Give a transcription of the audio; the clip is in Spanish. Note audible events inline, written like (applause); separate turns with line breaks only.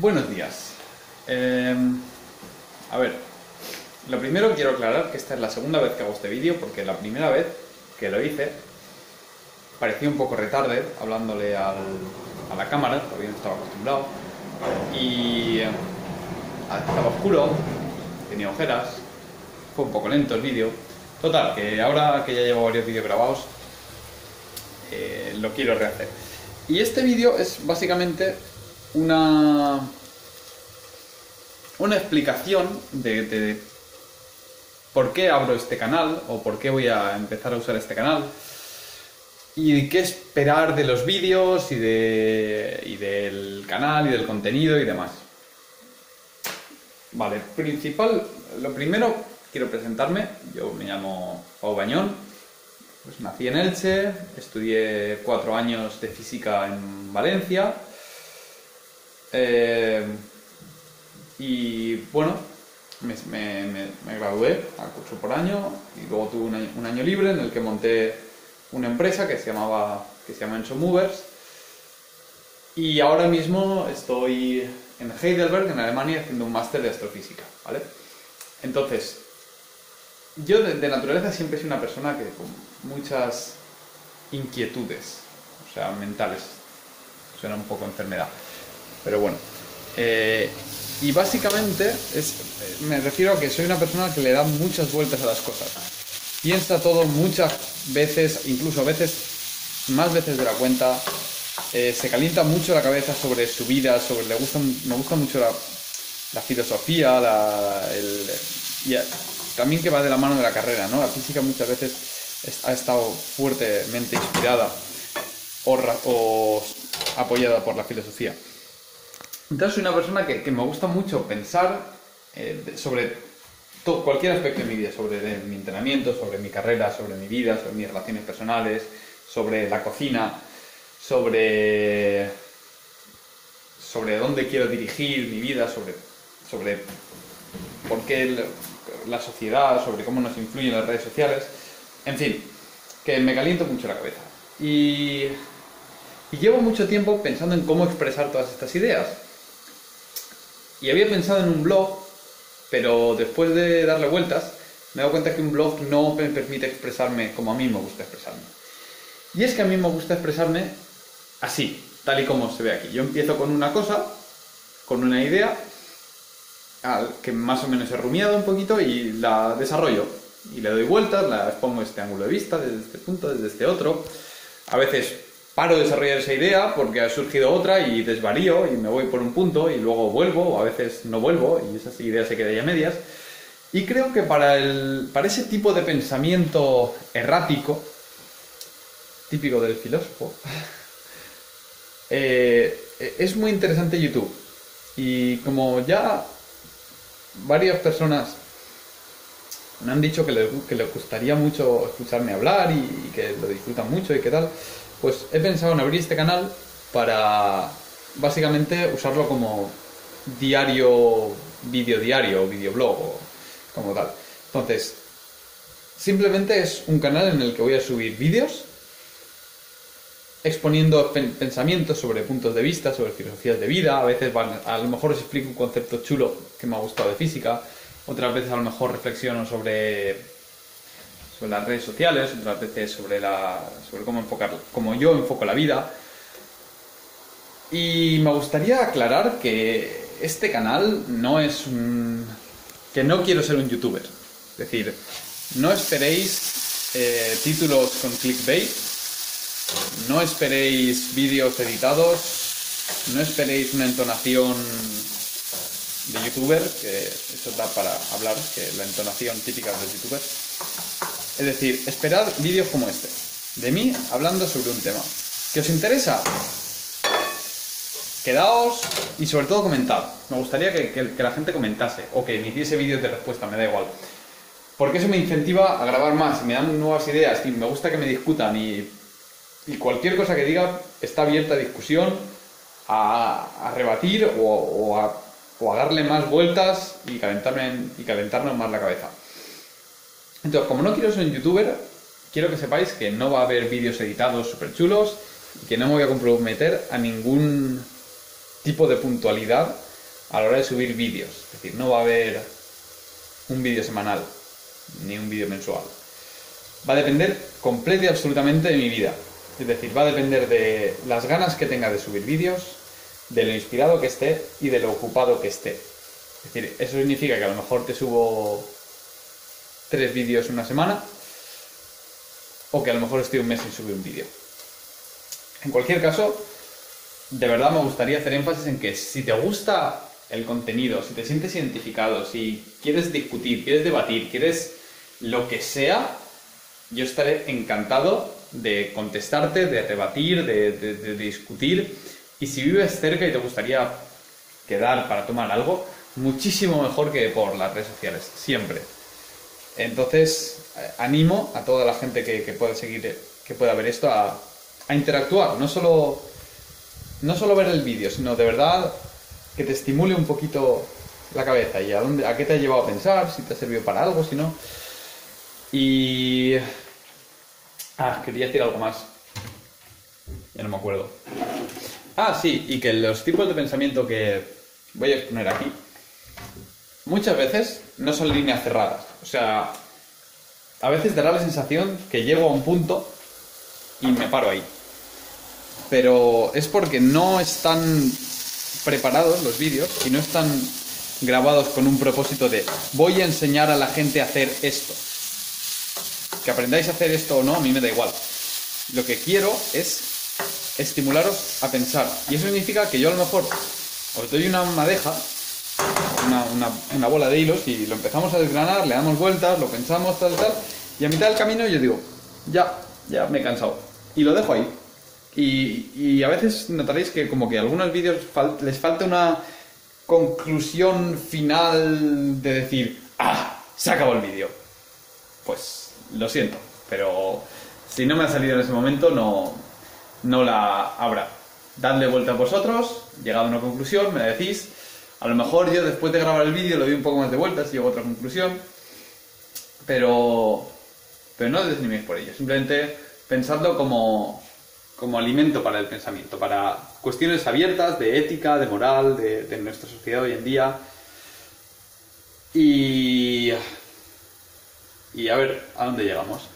Buenos días. Eh, a ver, lo primero quiero aclarar que esta es la segunda vez que hago este vídeo porque la primera vez que lo hice parecía un poco retarde hablándole al- a la cámara, todavía no estaba acostumbrado, y eh, estaba oscuro, tenía ojeras, fue un poco lento el vídeo. Total, que ahora que ya llevo varios vídeos grabados, eh, lo quiero rehacer. Y este vídeo es básicamente una una explicación de, por qué abro este canal o por qué voy a empezar a usar este canal y qué esperar de los vídeos y, de, y del canal y del contenido y demás. Vale, principal, lo primero quiero presentarme, yo me llamo Pau Bañón, pues nací en Elche, estudié cuatro años de física en Valencia. Eh, y bueno, me, gradué al curso por año y luego tuve un año, libre en el que monté una empresa que se llamaba que se llama Enso Movers. Y ahora mismo estoy en Heidelberg, en Alemania, haciendo un máster de astrofísica, ¿vale? Entonces, yo de, de naturaleza siempre soy una persona que con muchas inquietudes, o sea, mentales. Suena un poco enfermedad, pero bueno. Eh, y básicamente es, me refiero a que soy una persona que le da muchas vueltas a las cosas. Piensa todo muchas veces, incluso a veces, más veces de la cuenta. Eh, se calienta mucho la cabeza sobre su vida, sobre le gusta, me gusta mucho la, filosofía, también que va de la mano de la carrera, ¿no? La física muchas veces es- ha estado fuertemente inspirada o, ra- o apoyada por la filosofía. Entonces soy una persona que, me gusta mucho pensar eh, sobre cualquier aspecto de mi vida, sobre mi entrenamiento, sobre mi carrera, sobre mi vida, sobre mis relaciones personales, sobre la cocina, sobre sobre dónde quiero dirigir mi vida, sobre, sobre por qué la sociedad, sobre cómo nos influyen las redes sociales. En fin, que me caliento mucho la cabeza. Y llevo mucho tiempo pensando en cómo expresar todas estas ideas. Y había pensado en un blog, pero después de darle vueltas, me he dado cuenta que un blog no me permite expresarme como a mí me gusta expresarme. Y es que a mí me gusta expresarme así, tal y como se ve aquí. Yo empiezo con una cosa, con una idea, que más o menos he rumiado un poquito y la desarrollo. Y le doy vueltas, la expongo este ángulo de vista, desde este punto, desde este otro. A veces paro de desarrollar esa idea porque ha surgido otra y desvarío y me voy por un punto y luego vuelvo, o a veces no vuelvo y esa idea se queda ya medias. Y creo que para, el, para ese tipo de pensamiento errático, típico del filósofo, (laughs) eh, es muy interesante YouTube. Y como ya varias personas me han dicho que les, que les gustaría mucho escucharme hablar y, que lo disfrutan mucho y qué tal, pues he pensado en abrir este canal para básicamente usarlo como diario, vídeo diario o videoblog o como tal. Entonces, simplemente es un canal en el que voy a subir vídeos exponiendo pen- pensamientos sobre puntos de vista, sobre filosofías de vida. A veces van- a lo mejor os explico un concepto chulo que me ha gustado de física. Otras veces a lo mejor reflexiono sobre, las redes sociales, otras veces sobre, la, sobre cómo enfocar, cómo yo enfoco la vida. Y me gustaría aclarar que este canal no es un... que no quiero ser un youtuber. Es decir, no esperéis eh, títulos con clickbait, no esperéis vídeos editados, no esperéis una entonación de youtuber, que eso da para hablar, que la entonación típica de youtuber. Es decir, esperad vídeos como este, de mí hablando sobre un tema. ¿Que os interesa? Quedaos y sobre todo comentad. Me gustaría que, que- la gente comentase o que me hiciese vídeos de respuesta, me da igual. Porque eso me incentiva a grabar más me dan nuevas ideas y me gusta que me discutan y, y cualquier cosa que diga está abierta a discusión, a, a rebatir o, o a, o a darle más vueltas y, calentarme, y calentarnos más la cabeza. Entonces, como no quiero ser un youtuber, quiero que sepáis que no va a haber vídeos editados súper chulos y que no me voy a comprometer a ningún tipo de puntualidad a la hora de subir vídeos. Es decir, no va a haber un vídeo semanal ni un vídeo mensual. Va a depender completa y absolutamente de mi vida. Es decir, va a depender de las ganas que tenga de subir vídeos, de lo inspirado que esté y de lo ocupado que esté. Es decir, eso significa que a lo mejor te subo tres vídeos una semana o que a lo mejor estoy un mes sin subir un vídeo. En cualquier caso, de verdad me gustaría hacer énfasis en que si te gusta el contenido, si te sientes identificado, si quieres discutir, quieres debatir, quieres lo que sea, yo estaré encantado de contestarte, de rebatir, de, discutir. Y si vives cerca y te gustaría quedar para tomar algo, muchísimo mejor que por las redes sociales, siempre. Entonces, eh, animo a toda la gente que, pueda seguir, que pueda ver esto a, a interactuar, no solo, no solo ver el vídeo, sino de verdad que te estimule un poquito la cabeza y a, dónde, a qué te ha llevado a pensar, si te ha servido para algo, si no. Y... Ah, quería decir algo más. Ya no me acuerdo. Ah, sí, y que los tipos de pensamiento que voy a exponer aquí, muchas veces no son líneas cerradas. O sea, a veces dará la sensación que llego a un punto y me paro ahí. Pero es porque no están preparados los vídeos y no están grabados con un propósito de voy a enseñar a la gente a hacer esto. Que aprendáis a hacer esto o no, a mí me da igual. Lo que quiero es estimularos a pensar. Y eso significa que yo a lo mejor os doy una madeja, una, una bola de hilos, y lo empezamos a desgranar, le damos vueltas, lo pensamos, tal, tal, y a mitad del camino yo digo, ya, ya me he cansado. Y lo dejo ahí. Y, a veces notaréis que como que a algunos vídeos les falta una conclusión final de decir, ah, se acabó el vídeo. Pues lo siento, pero si no me ha salido en ese momento no, no la habrá. Dadle vuelta a vosotros, llegado a una conclusión, me decís. A lo mejor yo después de grabar el vídeo lo doy un poco más de vueltas y llego a otra conclusión. Pero, pero no desaniméis por ello. Simplemente pensadlo como, como alimento para el pensamiento, para cuestiones abiertas de ética, de moral, de, nuestra sociedad hoy en día. Y, y a ver a dónde llegamos.